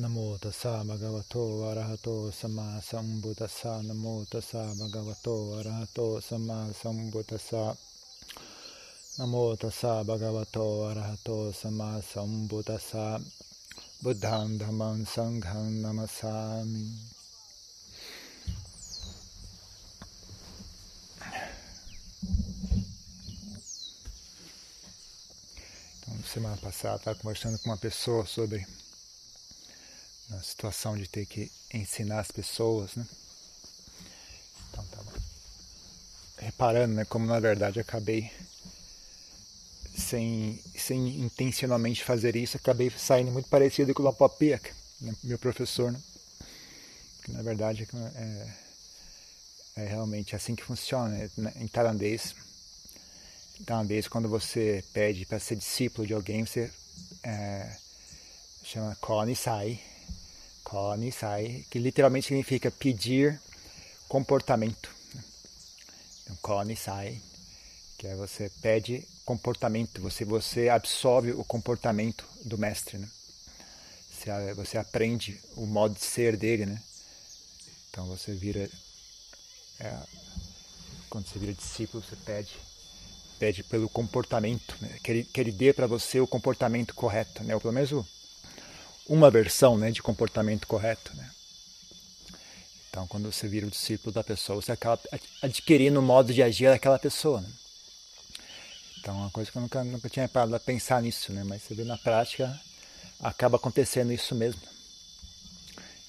Namo tassa bhagavato arahato sama sambuddhassa. Namo tassa bhagavato arahato sama sambuddhassa. Namo tassa bhagavato arahato sama sambuddhassa. Buddham dhammam sangham namasami Então, semana passada, estava conversando com uma pessoa sobre a situação de ter que ensinar as pessoas, né? Então, estava reparando, né, como na verdade acabei sem, sem intencionalmente fazer isso, acabei saindo muito parecido com o Lapopiak, né, meu professor, né? Que na verdade é, é realmente assim que funciona, né? em tailandês então, vez quando você pede para ser discípulo de alguém, você é, chama Konisai. Konisai, que literalmente significa pedir comportamento. Então, Konisai, que é você pede comportamento, você, você absorve o comportamento do mestre. Né? Você, você aprende o modo de ser dele. Né? Então, você vira. É, quando você vira discípulo, você pede pede pelo comportamento, né? que, ele, que ele dê para você o comportamento correto, né? ou pelo menos uma versão né, de comportamento correto. Né? Então, quando você vira o discípulo da pessoa, você acaba adquirindo o modo de agir daquela pessoa. Né? Então, uma coisa que eu nunca, nunca tinha parado a pensar nisso, né? mas você vê na prática, acaba acontecendo isso mesmo.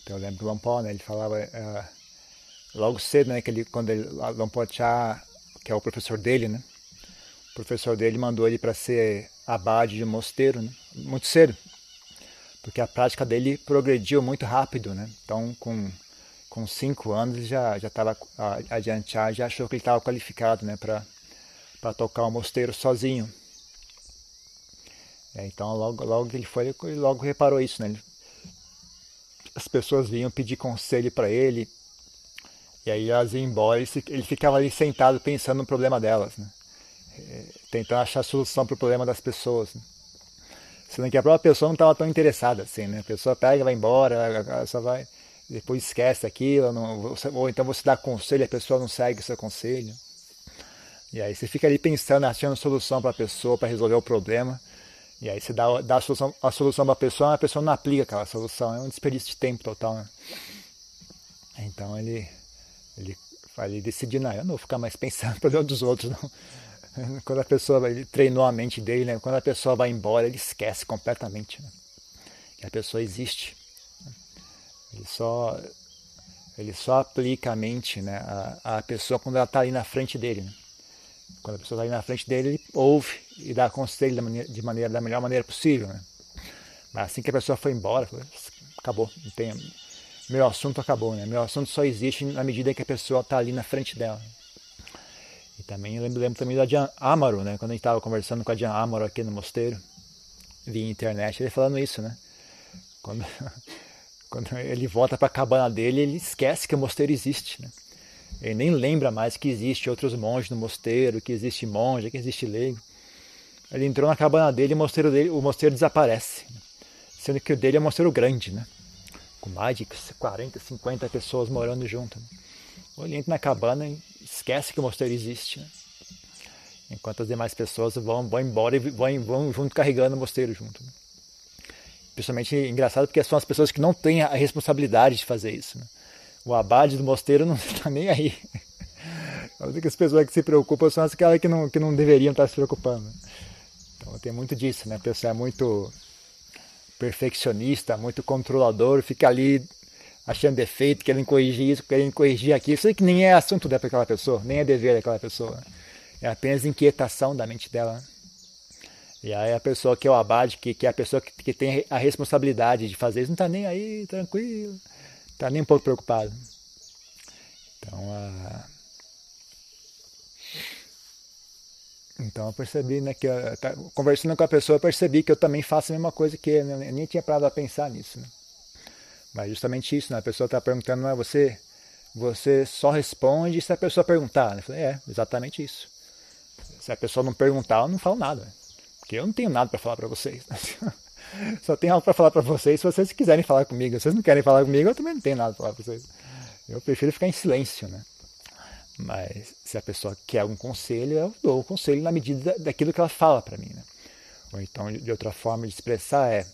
Então, eu lembro do Lampó, né? ele falava uh, logo cedo, né, que ele, quando ele, Lampó Chá, que é o professor dele, né? O professor dele mandou ele para ser abade de mosteiro, né? muito cedo, porque a prática dele progrediu muito rápido, né? Então, com com cinco anos já já estava adiantado, já achou que ele estava qualificado, né, para para tocar o mosteiro sozinho. É, então, logo logo que ele foi, ele logo reparou isso, né? Ele, as pessoas vinham pedir conselho para ele, e aí elas iam embora, ele ficava ali sentado pensando no problema delas, né? tentando achar solução para o problema das pessoas. Né? Sendo que a própria pessoa não estava tão interessada assim, né? A pessoa pega, vai embora, só vai, depois esquece aquilo, não, ou então você dá conselho, a pessoa não segue o seu conselho. E aí você fica ali pensando, achando solução para a pessoa, para resolver o problema. E aí você dá, dá a solução, a solução para a pessoa, mas a pessoa não aplica aquela solução. É um desperdício de tempo total, né? Então ele, ele, ele decidiu, não, eu não vou ficar mais pensando no problema dos outros, não. Quando a pessoa ele treinou a mente dele, né? quando a pessoa vai embora, ele esquece completamente né? que a pessoa existe. Ele só, ele só aplica a mente né? a, a pessoa quando ela está ali na frente dele. Né? Quando a pessoa está ali na frente dele, ele ouve e dá conselho da maneira, de maneira, da melhor maneira possível. Né? Mas assim que a pessoa foi embora, acabou. Não tem, meu assunto acabou. Né? Meu assunto só existe na medida que a pessoa está ali na frente dela. E também eu lembro, lembro também da Jan Amaro, né? Quando a gente estava conversando com a Jan Amaro aqui no mosteiro, via internet, ele falando isso, né? Quando, quando ele volta para a cabana dele, ele esquece que o mosteiro existe, né? Ele nem lembra mais que existe outros monges no mosteiro, que existe monge, que existe leigo. Ele entrou na cabana dele e o mosteiro, dele, o mosteiro desaparece. Né? Sendo que o dele é um mosteiro grande, né? Com mais de 40, 50 pessoas morando junto. Né? Ele entra na cabana e esquece que o mosteiro existe. Né? Enquanto as demais pessoas vão, vão embora e vão, vão junto carregando o mosteiro junto. Né? Principalmente engraçado porque são as pessoas que não têm a responsabilidade de fazer isso. Né? O abade do mosteiro não está nem aí. As pessoas que se preocupam são aquelas que não, que não deveriam estar se preocupando. Então tem muito disso, né? A pessoa é muito perfeccionista, muito controlador, fica ali achando defeito, querendo corrigir isso, querendo corrigir aquilo. Isso que nem é assunto daquela pessoa, nem é dever daquela pessoa. É apenas inquietação da mente dela. Né? E aí a pessoa que é o abade, que, que é a pessoa que, que tem a responsabilidade de fazer isso, não está nem aí, tranquilo, está nem um pouco preocupado. Então, a... então eu percebi, né, que eu, conversando com a pessoa, eu percebi que eu também faço a mesma coisa que ele, né? eu nem tinha parado a pensar nisso. Né? Mas justamente isso, né? A pessoa está perguntando, você? Você só responde se a pessoa perguntar. Eu falei, é, exatamente isso. Se a pessoa não perguntar, eu não falo nada. Porque eu não tenho nada para falar para vocês. só tenho algo para falar para vocês se vocês quiserem falar comigo. Se vocês não querem falar comigo, eu também não tenho nada para falar para vocês. Eu prefiro ficar em silêncio, né? Mas se a pessoa quer algum conselho, eu dou o conselho na medida daquilo que ela fala para mim, né? Ou então, de outra forma de expressar é,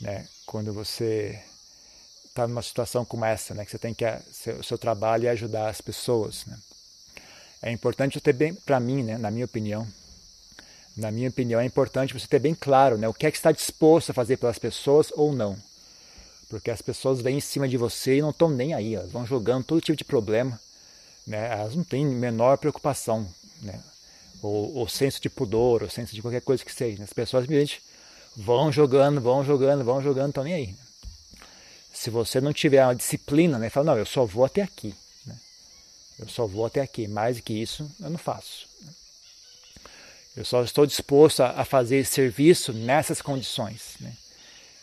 né, quando você está numa situação como essa, né, que você tem que o seu trabalho é ajudar as pessoas, né? É importante ter bem, para mim, né, na minha opinião, na minha opinião, é importante você ter bem claro, né, o que é que está disposto a fazer pelas pessoas ou não. Porque as pessoas vêm em cima de você e não estão nem aí, elas vão jogando todo tipo de problema, né? Elas não têm menor preocupação, né? Ou, ou senso de pudor, ou senso de qualquer coisa que seja. As pessoas simplesmente vão jogando, vão jogando, vão jogando, estão nem aí. Né? Se você não tiver uma disciplina, né? Fala, não, eu só vou até aqui. Né? Eu só vou até aqui. Mais do que isso, eu não faço. Né? Eu só estou disposto a, a fazer serviço nessas condições. Né?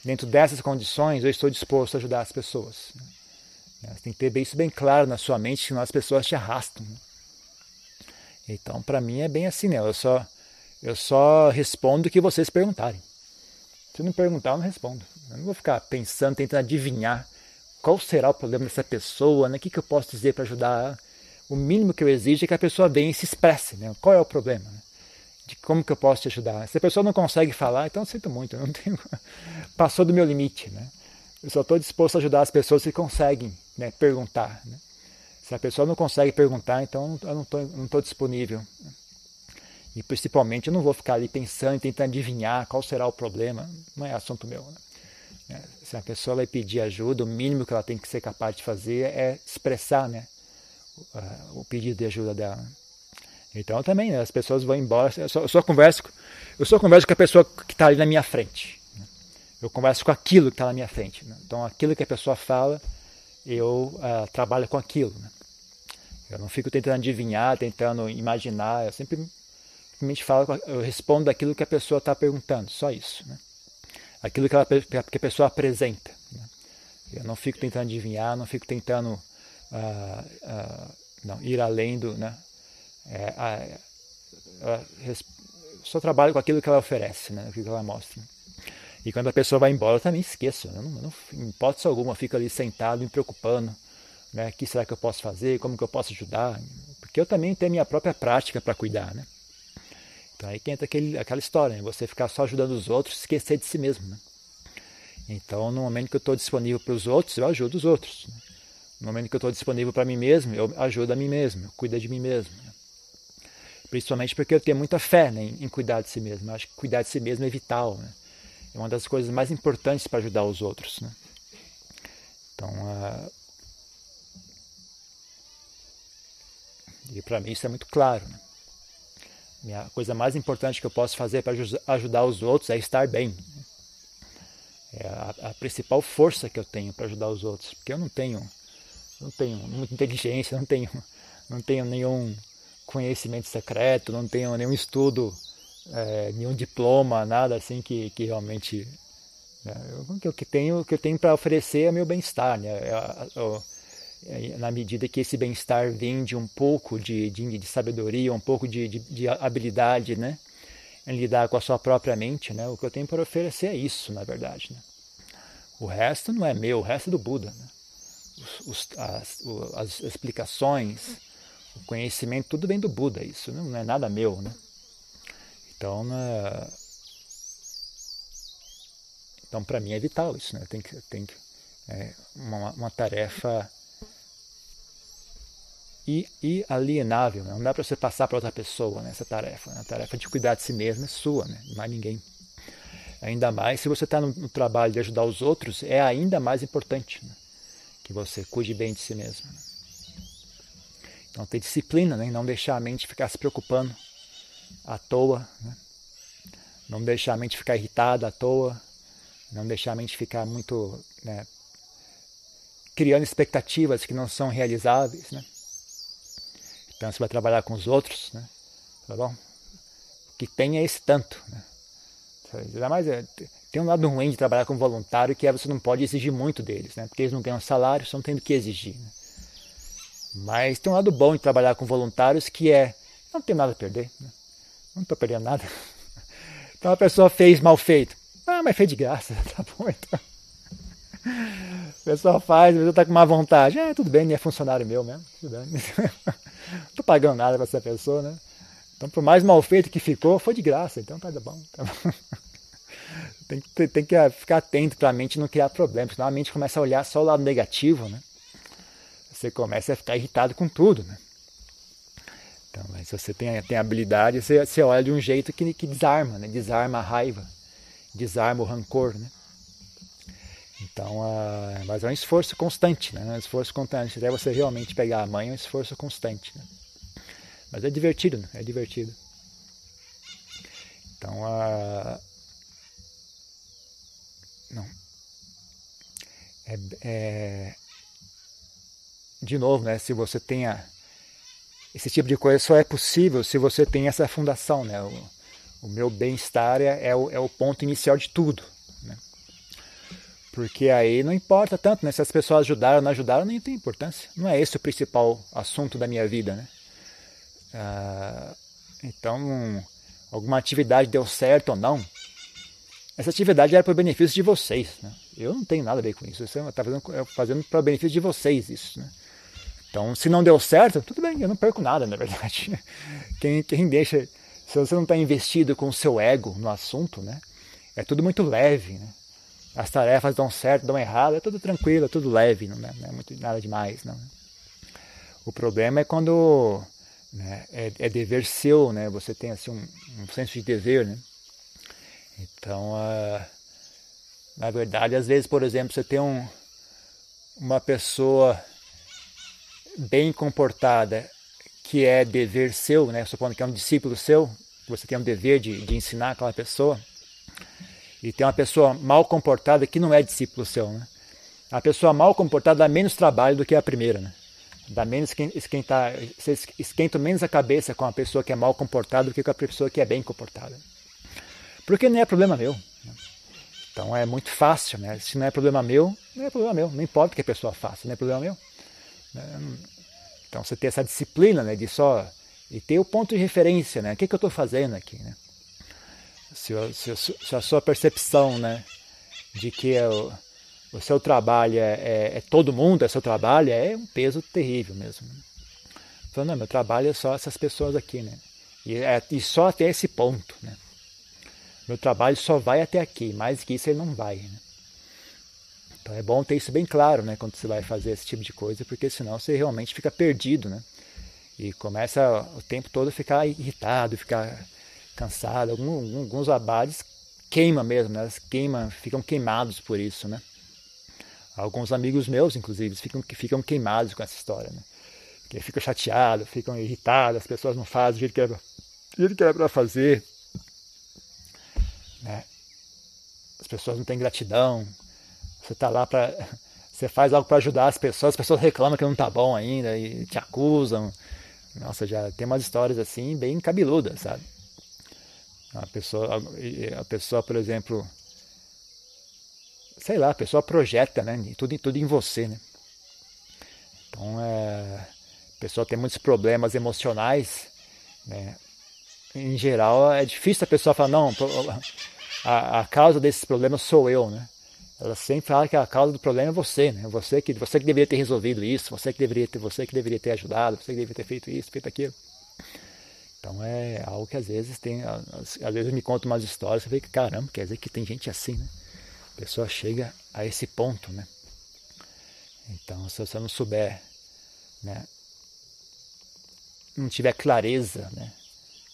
Dentro dessas condições, eu estou disposto a ajudar as pessoas. Né? Você tem que ter isso bem claro na sua mente, senão as pessoas te arrastam. Né? Então, para mim é bem assim, né? Eu só, eu só respondo o que vocês perguntarem. Se não perguntar, eu não respondo. Eu não vou ficar pensando, tentando adivinhar qual será o problema dessa pessoa, né? o que, que eu posso dizer para ajudar. O mínimo que eu exijo é que a pessoa venha e se expresse. Né? Qual é o problema? Né? De como que eu posso te ajudar. Se a pessoa não consegue falar, então sinto muito. Não tenho... Passou do meu limite. Né? Eu só estou disposto a ajudar as pessoas que conseguem né, perguntar. Né? Se a pessoa não consegue perguntar, então eu não estou disponível. E principalmente eu não vou ficar ali pensando, tentando adivinhar qual será o problema. Não é assunto meu. Né? É, se a pessoa vai pedir ajuda, o mínimo que ela tem que ser capaz de fazer é expressar né, o pedido de ajuda dela. Então também, né, as pessoas vão embora. Eu só, eu só, converso, eu só converso com a pessoa que está ali na minha frente. Eu converso com aquilo que está na minha frente. Né? Então, aquilo que a pessoa fala, eu uh, trabalho com aquilo. Né? Eu não fico tentando adivinhar, tentando imaginar. Eu sempre simplesmente falo, eu respondo aquilo que a pessoa está perguntando, só isso. Né? Aquilo que, ela, que a pessoa apresenta. Né? Eu não fico tentando adivinhar, não fico tentando uh, uh, não, ir além do. Né? É, só trabalho com aquilo que ela oferece, né? aquilo que ela mostra. E quando a pessoa vai embora, eu também esqueço. Eu não, não, em hipótese alguma, fico ali sentado, me preocupando. Né? O que será que eu posso fazer? Como que eu posso ajudar? Porque eu também tenho a minha própria prática para cuidar. Né? Então aí que entra aquele, aquela história, né? você ficar só ajudando os outros, esquecer de si mesmo. Né? Então, no momento que eu estou disponível para os outros, eu ajudo os outros. Né? No momento que eu estou disponível para mim mesmo, eu ajudo a mim mesmo, eu cuido de mim mesmo. Né? Principalmente porque eu tenho muita fé né, em, cuidar de si mesmo. Eu acho que cuidar de si mesmo é vital. Né? é uma das coisas mais importantes para ajudar os outros. Né? Então, uh, e para mim isso é muito claro. Né? A coisa mais importante que eu posso fazer para ajudar os outros é estar bem. É a, a, principal força que eu tenho para ajudar os outros, porque eu não tenho, não tenho muita inteligência, não tenho, não tenho nenhum conhecimento secreto, não tenho nenhum estudo é, nenhum diploma, nada assim que, que realmente. Né, eu, o que tenho, que eu tenho para oferecer é meu bem-estar, né? Eu, é, é, na medida que esse bem-estar vem de um pouco de, de, de sabedoria, um pouco de, de, de, habilidade, né? Em lidar com a sua própria mente, né? O que eu tenho para oferecer é isso, na verdade, né? O resto não é meu, o resto é do Buda, né? Os, os, as, as explicações, o conhecimento, tudo vem do Buda, isso não é nada meu, né? Então, na... então para mim é vital isso, né? Tem que, tem que é uma, uma tarefa inalienável, né? não dá para você passar para outra pessoa né, essa tarefa. Né? A tarefa de cuidar de si mesmo é sua, né? mais ninguém. Ainda mais se você está no, no, trabalho de ajudar os outros, é ainda mais importante né? que você cuide bem de si mesmo. Né? Então, ter disciplina, né? não deixar a mente ficar se preocupando à toa, né? não deixar a mente ficar irritada à toa, não deixar a mente ficar muito né, criando expectativas que não são realizáveis. Né? Então você vai trabalhar com os outros, né? tá bom? O que tem é esse tanto. Né? Ainda mais, é, tem um lado ruim de trabalhar com voluntário que é você não pode exigir muito deles, né? porque eles não ganham salário, estão tendo que exigir. Né? Mas tem um lado bom de trabalhar com voluntários que é não tem nada a perder. Né? não estou perdendo nada. Então a pessoa fez mal feito. Ah, mas fez de graça, tá bom então. O pessoal faz, mas eu tá com má vontade. É, tudo bem, é funcionário meu mesmo. Tudo bem. Pagando nada pra essa pessoa, né? Então, por mais mal feito que ficou, foi de graça, então tá bom. Tá bom. tem, que, tem que ficar atento para a mente não criar problemas, senão a mente começa a olhar só o lado negativo, né? Você começa a ficar irritado com tudo, né? Então, se você tem, tem habilidade, você, você olha de um jeito que, que desarma, né? Desarma a raiva, desarma o rancor, né? Então, uh, mas é um esforço constante, né? É um esforço constante. Até você realmente pegar a mãe é um esforço constante, né? Mas é divertido, né? É divertido. Então, uh, não. É, é, de novo, né? Se você tenha esse tipo de coisa só é possível se você tem essa fundação, né? O, o meu bem-estar é, é, o, é o ponto inicial de tudo, né? Porque aí não importa tanto, né? Se as pessoas ajudaram ou não ajudaram, nem tem importância. Não é esse o principal assunto da minha vida, né? Ah, então, alguma atividade deu certo ou não, essa atividade era para o benefício de vocês. Né? Eu não tenho nada a ver com isso. Você está fazendo, fazendo para o benefício de vocês isso. Né? Então, se não deu certo, tudo bem, eu não perco nada, na verdade. Quem, quem deixa, se você não está investido com o seu ego no assunto, né? é tudo muito leve. Né? As tarefas dão certo, dão errado, é tudo tranquilo, é tudo leve, não é, não é muito, nada demais. Não. O problema é quando né, é, é, dever seu, né? você tem assim, um, um senso de dever. Né? Então, uh, na verdade, às vezes, por exemplo, você tem um, uma pessoa bem comportada que é dever seu, né? supondo que é um discípulo seu, você tem um dever de, de ensinar aquela pessoa, e tem uma pessoa mal comportada que não é discípulo seu. Né? A pessoa mal comportada dá menos trabalho do que a primeira. Né? Dá menos esquentar, você esquenta menos a cabeça com a pessoa que é mal comportada do que com a pessoa que é bem comportada. Porque não é problema meu. Né? Então é muito fácil, né? Se não é problema meu, não é problema meu. Não importa o que a pessoa faça, não é problema meu. Né? Então você ter essa disciplina né, de só. e ter o ponto de referência, né? O que, que eu estou fazendo aqui, né? Se, se, se, a sua percepção, né? De que é o, seu trabalho é, é, é, todo mundo, é seu trabalho, é um peso terrível mesmo. Falando, não, meu trabalho é só essas pessoas aqui, né? E, é, e só até esse ponto, né? Meu trabalho só vai até aqui, mais que isso ele não vai. Né? Então é bom ter isso bem claro né, quando você vai fazer esse tipo de coisa, porque senão você realmente fica perdido. Né? E começa o tempo todo a ficar irritado, ficar cansado. Alguns, alguns abades queimam mesmo, né? elas queimam, ficam queimados por isso. Né? Alguns amigos meus, inclusive, ficam, ficam queimados com essa história. Né? Porque ficam chateados, ficam irritados, as pessoas não fazem o que era, o jeito que era para fazer né? As pessoas não têm gratidão. Você está lá para. Você faz algo para ajudar as pessoas, as pessoas reclamam que não está bom ainda e te acusam. Nossa, já tem umas histórias assim bem cabeludas, sabe? A pessoa, a pessoa, por exemplo, sei lá, a pessoa projeta, né? Tudo, tudo em você, né? Então, é, a pessoa tem muitos problemas emocionais, né? Em geral, é difícil a pessoa falar, não, a, a causa desses problemas sou eu, né? Ela sempre fala que a causa do problema é você, né? Você que você que deveria ter resolvido isso, você que deveria ter, você que deveria ter ajudado, você que deveria ter feito isso, feito aquilo. Então é algo que às vezes tem, às, vezes me conta umas histórias, vê que caramba, quer dizer que tem gente assim, né? A pessoa chega a esse ponto, né? Então se você não souber, né? Não tiver clareza, né?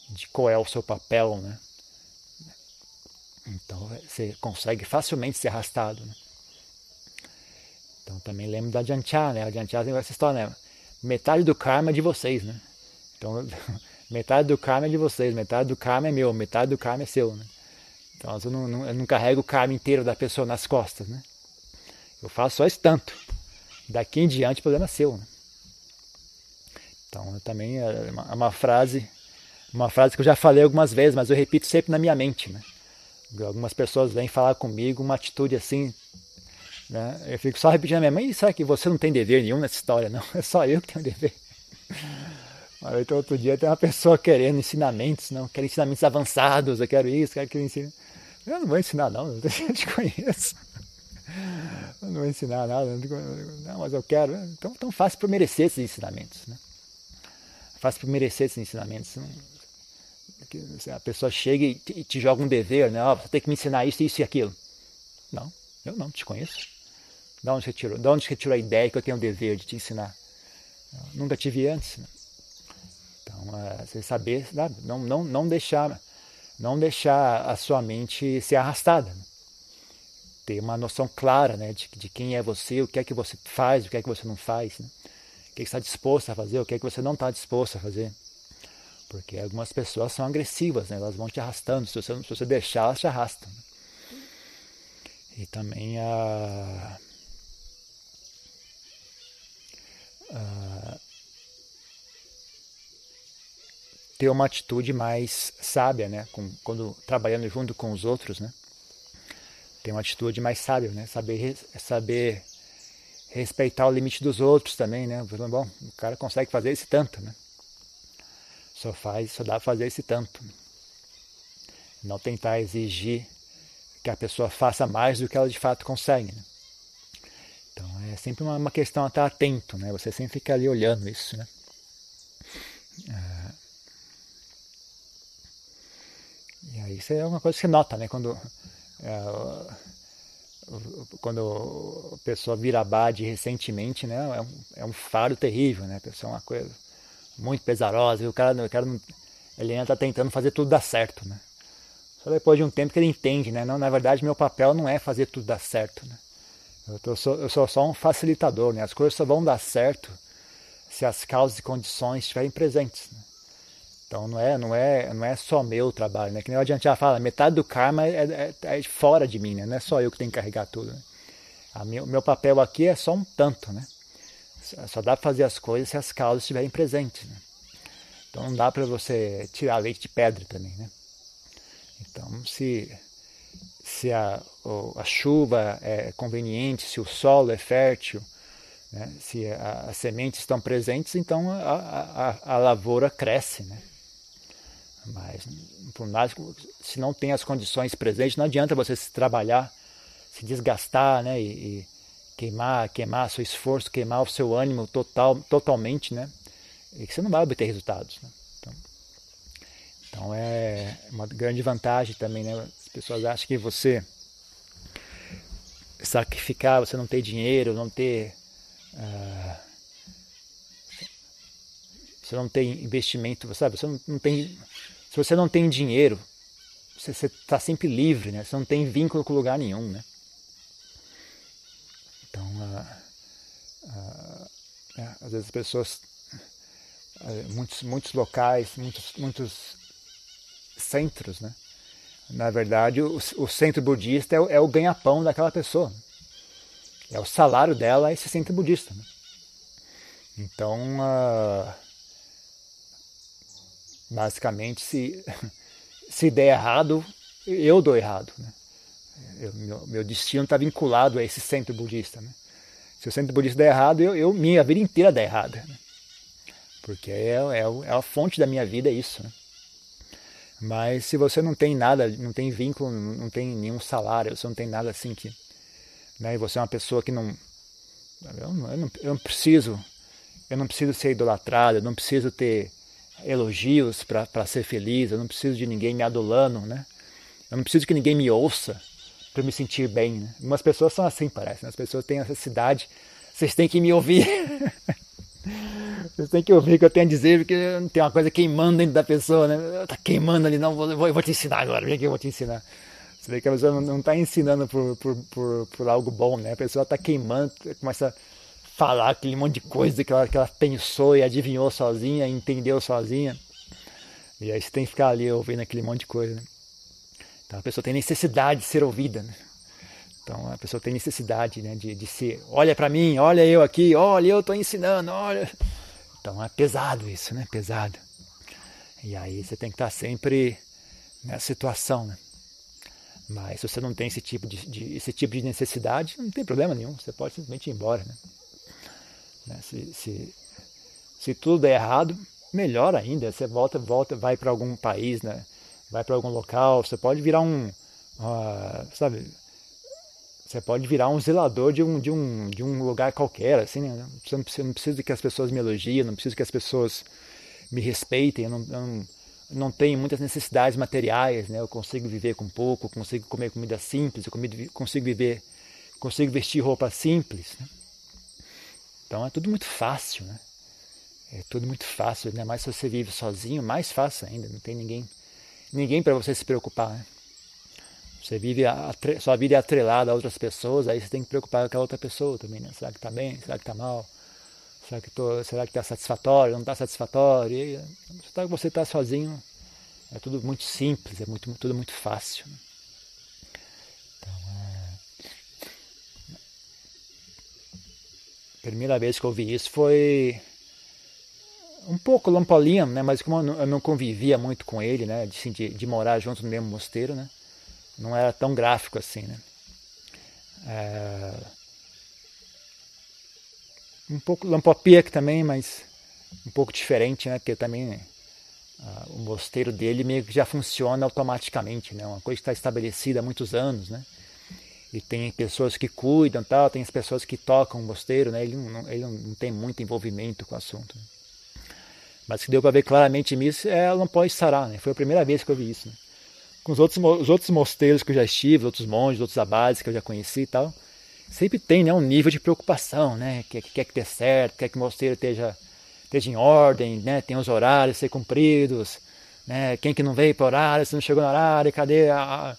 De qual é o seu papel, né? Então você consegue facilmente ser arrastado. Né? Então também lembro da Jantia, né? A Jantia tem essa história, né? Metade do karma é de vocês, né? Então, metade do karma é de vocês, metade do karma é meu, metade do karma é seu, né? Então eu não, não, eu não carrego o karma inteiro da pessoa nas costas, né? Eu faço só esse tanto. Daqui em diante o problema é seu, né? Então também é uma, é uma frase, uma frase que eu já falei algumas vezes, mas eu repito sempre na minha mente, né? Algumas pessoas vêm falar comigo uma atitude assim, né? Eu fico só repetindo a minha mãe, será que você não tem dever nenhum nessa história? Não, é só eu que tenho dever. Mas então, outro dia tem uma pessoa querendo ensinamentos, não, quero ensinamentos avançados, eu quero isso, quero que eu ensine. Eu não vou ensinar, não, eu te conheço. Eu não vou ensinar nada, não, mas eu quero. Então, então faça por merecer esses ensinamentos. Né? Faça por merecer esses ensinamentos. A pessoa chega e te, te joga um dever, né? Oh, você tem que me ensinar isso, isso e aquilo. Não, eu não te conheço. De onde você tirou? De onde você tirou a ideia que eu tenho o dever de te ensinar? Eu nunca tive antes. Né? Então, é, você saber, não, não, não deixar não deixar a sua mente ser arrastada. Né? Ter uma noção clara né, de, de, quem é você, o que é que você faz, o que é que você não faz, né? o que, é que está disposto a fazer, o que é que você não está disposto a fazer. Porque algumas pessoas são agressivas, né? elas vão te arrastando, se você, se você deixar, elas te arrastam. Né? E também a, a ter uma atitude mais sábia, né? Com, quando trabalhando junto com os outros, né? Ter uma atitude mais sábia, né? Saber, saber respeitar o limite dos outros também, né? Bom, o cara consegue fazer esse tanto, né? Só faz, só dá para fazer esse tanto. Não tentar exigir que a pessoa faça mais do que ela de fato consegue. Né? Então é sempre uma, uma, questão a estar atento, né? Você sempre fica ali olhando isso, né? É e aí isso é uma coisa que você nota, né? Quando, é, quando a pessoa vira abade recentemente, né? É um, é um faro terrível, né? A pessoa é uma coisa muito pesarosa. E o cara, o cara ele ainda está tentando fazer tudo dar certo, né? Só depois de um tempo que ele entende, né? Não, na verdade, meu papel não é fazer tudo dar certo, né? Eu, tô, sou, eu sou só um facilitador, né? As coisas só vão dar certo se as causas e condições estiverem presentes. Né? Então não é, não é, não é só meu trabalho, né? Que nem o adiante já fala, metade do karma é, é, é, fora de mim, né? Não é só eu que tenho que carregar tudo. Né? A meu, meu papel aqui é só um tanto, né? Só dá para fazer as coisas se as causas estiverem presentes, né? Então não dá para você tirar leite de pedra também, né? Então se se a, a chuva é conveniente, se o solo é fértil, né? se as sementes estão presentes, então a, a, a lavoura cresce, né? Mas, por mais se não tem as condições presentes, não adianta você se trabalhar, se desgastar, né? E, e queimar, queimar seu esforço, queimar o seu ânimo total, totalmente, né? E que você não vai obter resultados. Né? Então, então é uma grande vantagem também, né? As pessoas acham que você sacrificar, você não ter dinheiro, não ter uh, você não tem investimento, sabe? Você não, não tem se você não tem dinheiro, você está sempre livre, né? Você não tem vínculo com lugar nenhum, né? Então, uh, uh, é, às vezes as pessoas, uh, muitos, muitos locais, muitos, muitos centros, né? Na verdade, o, o centro budista é o, é o ganha-pão daquela pessoa. É o salário dela esse centro budista. Né? Então, Basicamente, se, se der errado, eu dou errado. Né? Eu, meu, meu, destino está vinculado a esse centro budista. Né? Se o centro budista der errado, eu, eu minha vida inteira der errada. Né? Porque é, é, é, a fonte da minha vida, é isso. Né? Mas se você não tem nada, não tem vínculo, não tem nenhum salário, você não tem nada assim que. Né, e você é uma pessoa que não eu, eu não, eu não preciso. Eu não preciso ser idolatrado, eu não preciso ter elogios para ser feliz, eu não preciso de ninguém me adulando, né? Eu não preciso que ninguém me ouça para me sentir bem, né? Algumas pessoas são assim, parece, né? as pessoas têm essa necessidade, vocês têm que me ouvir. vocês têm que ouvir o que eu tenho a dizer, porque tem uma coisa queimando dentro da pessoa, né? Tá queimando ali, não, vou, vou, vou te ensinar agora, vem aqui, eu vou te ensinar. Você vê que a pessoa não está ensinando por, por, por, por, algo bom, né? A pessoa está queimando, começa a falar aquele monte de coisa que ela, que ela pensou e adivinhou sozinha, entendeu sozinha. E aí você tem que ficar ali ouvindo aquele monte de coisa. Né? Então a pessoa tem necessidade de ser ouvida. Né? Então a pessoa tem necessidade né, de, de ser, olha para mim, olha eu aqui, olha eu estou ensinando, olha. Então é pesado isso, né? Pesado. E aí você tem que estar sempre nessa situação, né? Mas se você não tem esse tipo de, de, esse tipo de necessidade, não tem problema nenhum. Você pode simplesmente ir embora, né? Né? Se, se, se tudo der errado, melhor ainda, você volta, volta, vai para algum país, né? vai para algum local, você pode virar um, uh, sabe, você pode virar um zelador de um, de um, de um lugar qualquer, assim, né? Você não precisa, não precisa que as pessoas me elogiem, não precisa que as pessoas me respeitem, eu não, eu não, não tenho muitas necessidades materiais, né? Eu consigo viver com pouco, consigo comer comida simples, eu consigo viver, consigo vestir roupa simples, né? Então é tudo muito fácil, né? É tudo muito fácil, ainda mais se você vive sozinho, mais fácil ainda, não tem ninguém, ninguém para você se preocupar, né? Você vive a, sua vida é atrelada a outras pessoas, aí você tem que preocupar com aquela outra pessoa também, né? Será que está bem? Será que está mal? Será que tô, será que está satisfatório? Não está satisfatório? E, você está sozinho, é tudo muito simples, é muito, tudo muito fácil. Né? Então, é... Primeira vez que eu ouvi isso foi um pouco lampolino, né? Mas como eu não convivia muito com ele, né? De, assim, de, de morar junto no mesmo mosteiro, né? não era tão gráfico assim, né? É... Um pouco Lampopiak também, mas um pouco diferente, né? Porque também uh, o mosteiro dele meio que já funciona automaticamente, né? Uma coisa que está estabelecida há muitos anos, né? E tem pessoas que cuidam, tal, tem as pessoas que tocam o mosteiro, né? Ele não, ele não tem muito envolvimento com o assunto. Né? Mas que deu para ver claramente nisso é Lampó Sará, né? Foi a primeira vez que eu vi isso. Né? com os outros, os outros mosteiros que eu já estive, outros monges, outros abades que eu já conheci e tal, sempre tem né, um nível de preocupação, né? Que, que quer que dê certo, quer que o mosteiro esteja, esteja em ordem, né? Tem os horários a ser cumpridos, né? Quem que não veio para horário, se não chegou no horário, cadê a...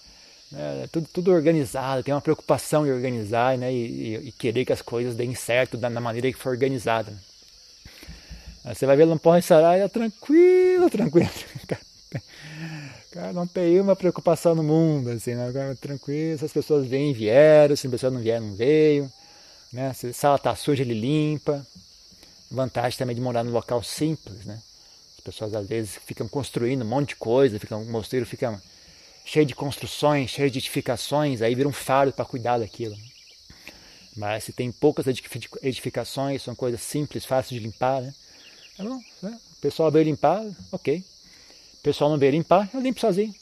Né, tudo, tudo organizado, tem uma preocupação em organizar né, e, e, querer que as coisas deem certo da, da maneira que for organizada. Aí você vai ver Lampão e Saraia tranquilo, tranquilo. Cara, não tem uma preocupação no mundo, assim, né? tranquilo, se as pessoas vêm, vieram, se as pessoas não vieram, não veio. Né? Se a sala está suja, ele limpa. Vantagem também de morar num local simples, né? As pessoas às vezes ficam construindo um monte de coisa, ficam, o mosteiro fica cheio de construções, cheio de edificações, aí vira um fardo para cuidar daquilo. Mas se tem poucas edificações, são coisas simples, fáceis de limpar, né? É né? O pessoal veio limpar, ok. O pessoal não vê limpar, eu limpo sozinho,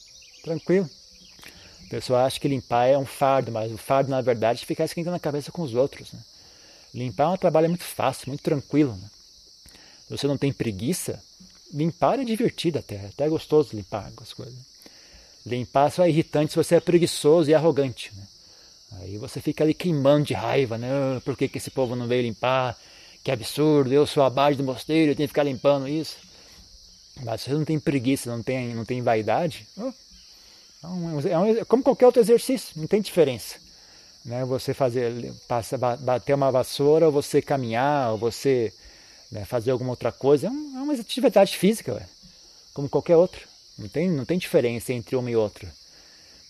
tranquilo. O pessoal acha que limpar é um fardo, mas o fardo, na verdade, é ficar esquentando a cabeça com os outros. Né? Limpar é um trabalho muito fácil, muito tranquilo. Né? Se você não tem preguiça, limpar é divertido até, até é gostoso limpar as coisas. Limpar só é irritante se você é preguiçoso e arrogante. Né? Aí você fica ali queimando de raiva, né? Ah, por que, que esse povo não veio limpar? Que absurdo, eu sou a base do mosteiro, eu tenho que ficar limpando isso. Mas se você não tem preguiça, não tem, não tem vaidade, é, um, é, um, é como qualquer outro exercício, não tem diferença. Né? Você fazer, passa, bater uma vassoura, ou você caminhar, ou você né, fazer alguma outra coisa, é, um, é uma atividade física, ué, como qualquer outra. Não tem, não tem diferença entre uma e outra.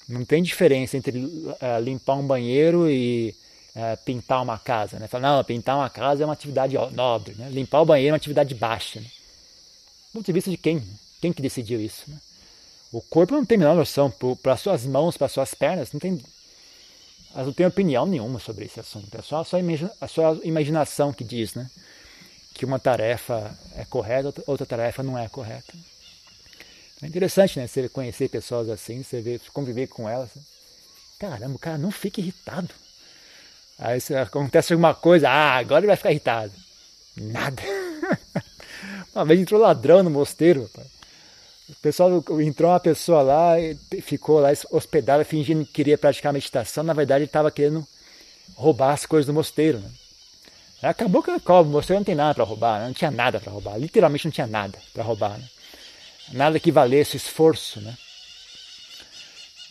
Não tem diferença entre uh, limpar um banheiro e uh, pintar uma casa. Né? Fala, não, pintar uma casa é uma atividade nobre. Né? Limpar o banheiro é uma atividade baixa. Né? ponto de vista de quem? Quem que decidiu isso? Né? O corpo não tem a menor noção. Para suas mãos, para suas pernas, não tem, elas não têm opinião nenhuma sobre esse assunto. É só a sua, a sua imaginação que diz né? que uma tarefa é correta, outra tarefa não é correta. É interessante, né? Você conhecer pessoas assim, você ver, conviver com elas. Caramba, o cara não fica irritado. Aí acontece alguma coisa, ah, agora ele vai ficar irritado. Nada. Uma vez entrou ladrão no mosteiro. O pessoal entrou uma pessoa lá e ficou lá hospedada fingindo que queria praticar meditação. Na verdade, ele estava querendo roubar as coisas do mosteiro. Né? Acabou que o mosteiro não tem nada para roubar, né? não tinha nada para roubar. Literalmente não tinha nada para roubar. Né? Nada que valesse esforço. Né?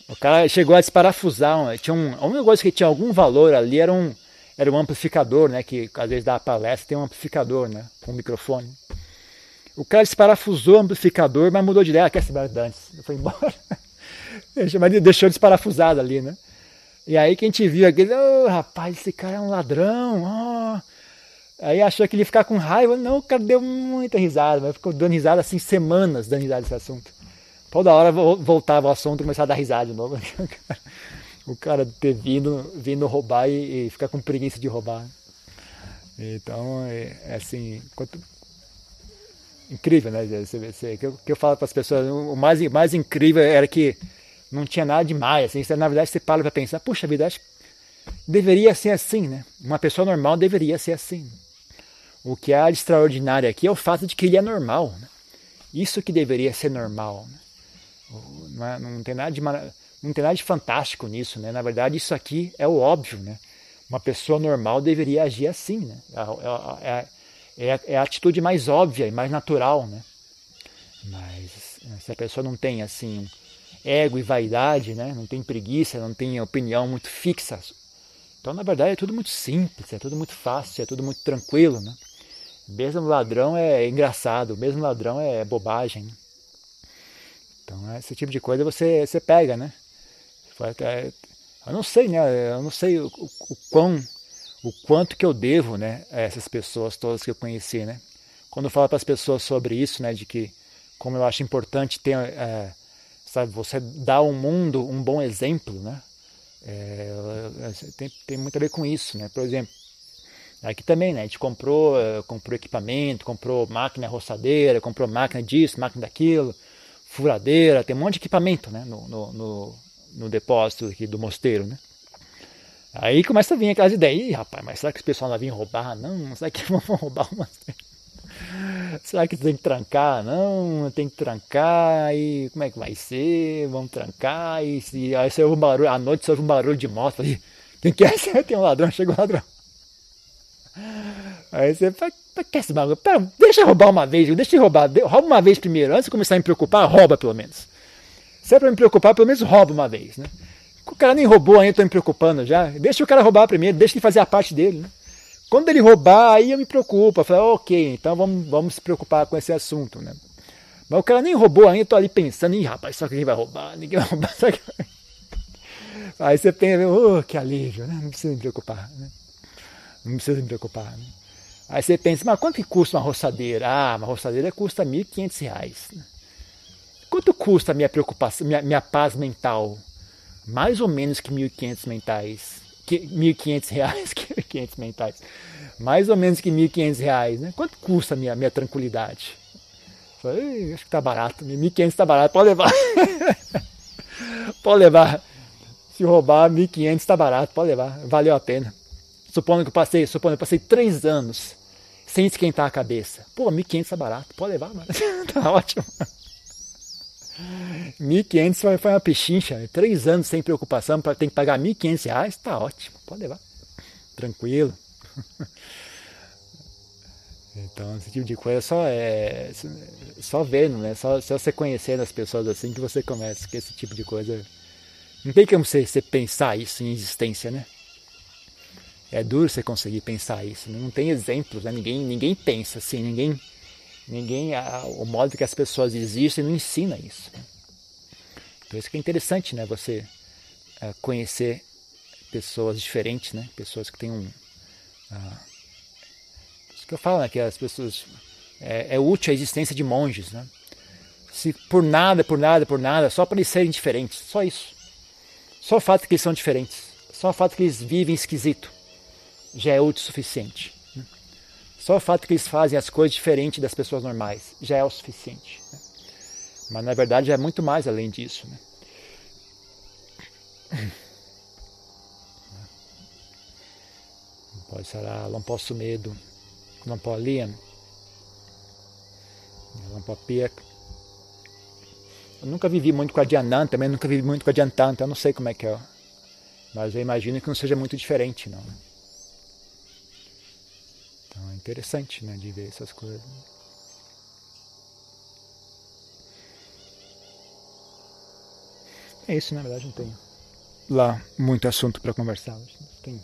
O cara chegou a desparafusar. Tinha um, a única coisa que tinha algum valor ali era um, era um amplificador, né? Que às vezes dá palestra, tem um amplificador, né? Com um microfone. O cara desparafusou o amplificador, mas mudou de ideia. Ah, quer saber antes? Fui embora. mas deixou desparafusado ali, né? E aí quem te viu aquele, oh, rapaz, esse cara é um ladrão. Oh. Aí achou que ele ia ficar com raiva. Não, o cara deu muita risada, mas ficou dando risada assim semanas dando risada desse assunto. Toda hora voltava o assunto e começava a dar risada de novo. o cara ter vindo, vindo roubar e, e ficar com preguiça de roubar. Então, é, é assim, quanto, incrível, né? Você, que, eu, que eu falo para as pessoas, o mais, mais incrível era que não tinha nada demais. Assim, na verdade, você para para pensar, puxa vida, acho que deveria ser assim, né? Uma pessoa normal deveria ser assim. O que há de extraordinário aqui é o fato de que ele é normal. Né? Isso que deveria ser normal. Né? Não, é, não, tem nada de, não tem nada de fantástico nisso. Né? Na verdade, isso aqui é o óbvio. Né? Uma pessoa normal deveria agir assim. Né? É, é, é, é a atitude mais óbvia e mais natural. Né? Mas se a pessoa não tem assim ego e vaidade, né? não tem preguiça, não tem opinião muito fixa. Então, na verdade, é tudo muito simples, é tudo muito fácil, é tudo muito tranquilo. Né? Mesmo ladrão é engraçado, mesmo ladrão é bobagem. Né? Então, esse tipo de coisa você, você pega, né? Eu não sei, né? Eu não sei o, o, o quão, o quanto que eu devo, né? A essas pessoas todas que eu conheci, né? Quando eu falo para as pessoas sobre isso, né? De que como eu acho importante ter, é, sabe, você dar ao mundo um bom exemplo, né? É, tem, tem muito a ver com isso, né? Por exemplo, aqui também, né? A gente comprou, é, comprou equipamento, comprou máquina roçadeira, comprou máquina disso, máquina daquilo, furadeira, tem um monte de equipamento, né? No, no, no, no depósito aqui do mosteiro, né? Aí começa a vir aquelas ideias, Ih, rapaz, mas será que os pessoal vai vir roubar? Não, será que vão roubar o mosteiro? Será que tem que trancar? Não, tem que trancar. E como é que vai ser? Vamos trancar. E se, aí você ouve um barulho, à noite você ouve um barulho de moto ali. Quem quer? Tem um ladrão, chegou um ladrão. Aí você fala, que esse bagulho? Pera, deixa eu roubar uma vez, deixa eu roubar, rouba uma vez primeiro, antes de começar a me preocupar, rouba pelo menos. Se é pra me preocupar, pelo menos rouba uma vez, né? O cara nem roubou ainda, tô me preocupando já. Deixa o cara roubar primeiro, deixa ele fazer a parte dele, né? Quando ele roubar, aí eu me preocupo. Eu falo, ok, então vamos, vamos se preocupar com esse assunto, né? Mas o cara nem roubou ainda, tô ali pensando, ih, rapaz, só que quem vai roubar? Ninguém vai roubar, só que... Aí você pensa, oh, que alívio, né? Não precisa me preocupar, né? Não precisa me preocupar, né? Aí você pensa, mas quanto que custa uma roçadeira? Ah, uma roçadeira custa R$ 1.500. Né? Quanto custa a minha preocupação, minha, minha paz mental? Mais ou menos que R$ 1.500 mentais. 1.500 reais, 1.500 mentais, mais ou menos que 1.500 reais, né? Quanto custa a minha, minha tranquilidade? Falei, acho que tá barato, 1.500 tá barato, pode levar. pode levar. Se roubar, 1.500 tá barato, pode levar, valeu a pena. Supondo que eu passei, supondo que eu passei três anos sem esquentar a cabeça. Pô, 1.500 tá barato, pode levar, mano. tá ótimo. 1.500 foi uma pechincha. Três anos sem preocupação para ter que pagar 1.500 reais, tá ótimo. Pode levar. Tranquilo. Então, esse tipo de coisa só é só vendo, né? Só, só você conhecendo as pessoas assim que você começa que esse tipo de coisa. Não tem como você, você pensar isso em existência, né? É duro você conseguir pensar isso. Né? Não tem exemplos, né? Ninguém, ninguém pensa assim, ninguém Ninguém, o modo que as pessoas existem não ensina isso. Por isso que é interessante, né, você uh, conhecer pessoas diferentes, né, pessoas que têm um, uh, isso que eu falo, né, que as pessoas é, é, útil a existência de monges, né? Se por nada, por nada, por nada, só para eles serem diferentes, só isso. Só o fato que eles são diferentes, só o fato que eles vivem esquisito, já é o suficiente. Só o fato que eles fazem as coisas diferentes das pessoas normais já é o suficiente. Né? Mas na verdade é muito mais além disso. Né? Pode ser não posso medo, não pode liam, não pode pieca. Eu nunca vivi muito com a Dianan, também nunca vivi muito com a Diantan, então eu não sei como é que é. Mas eu imagino que não seja muito diferente, não. Então é interessante né, de ver essas coisas. É isso, na verdade, não tenho lá muito assunto para conversar. Tem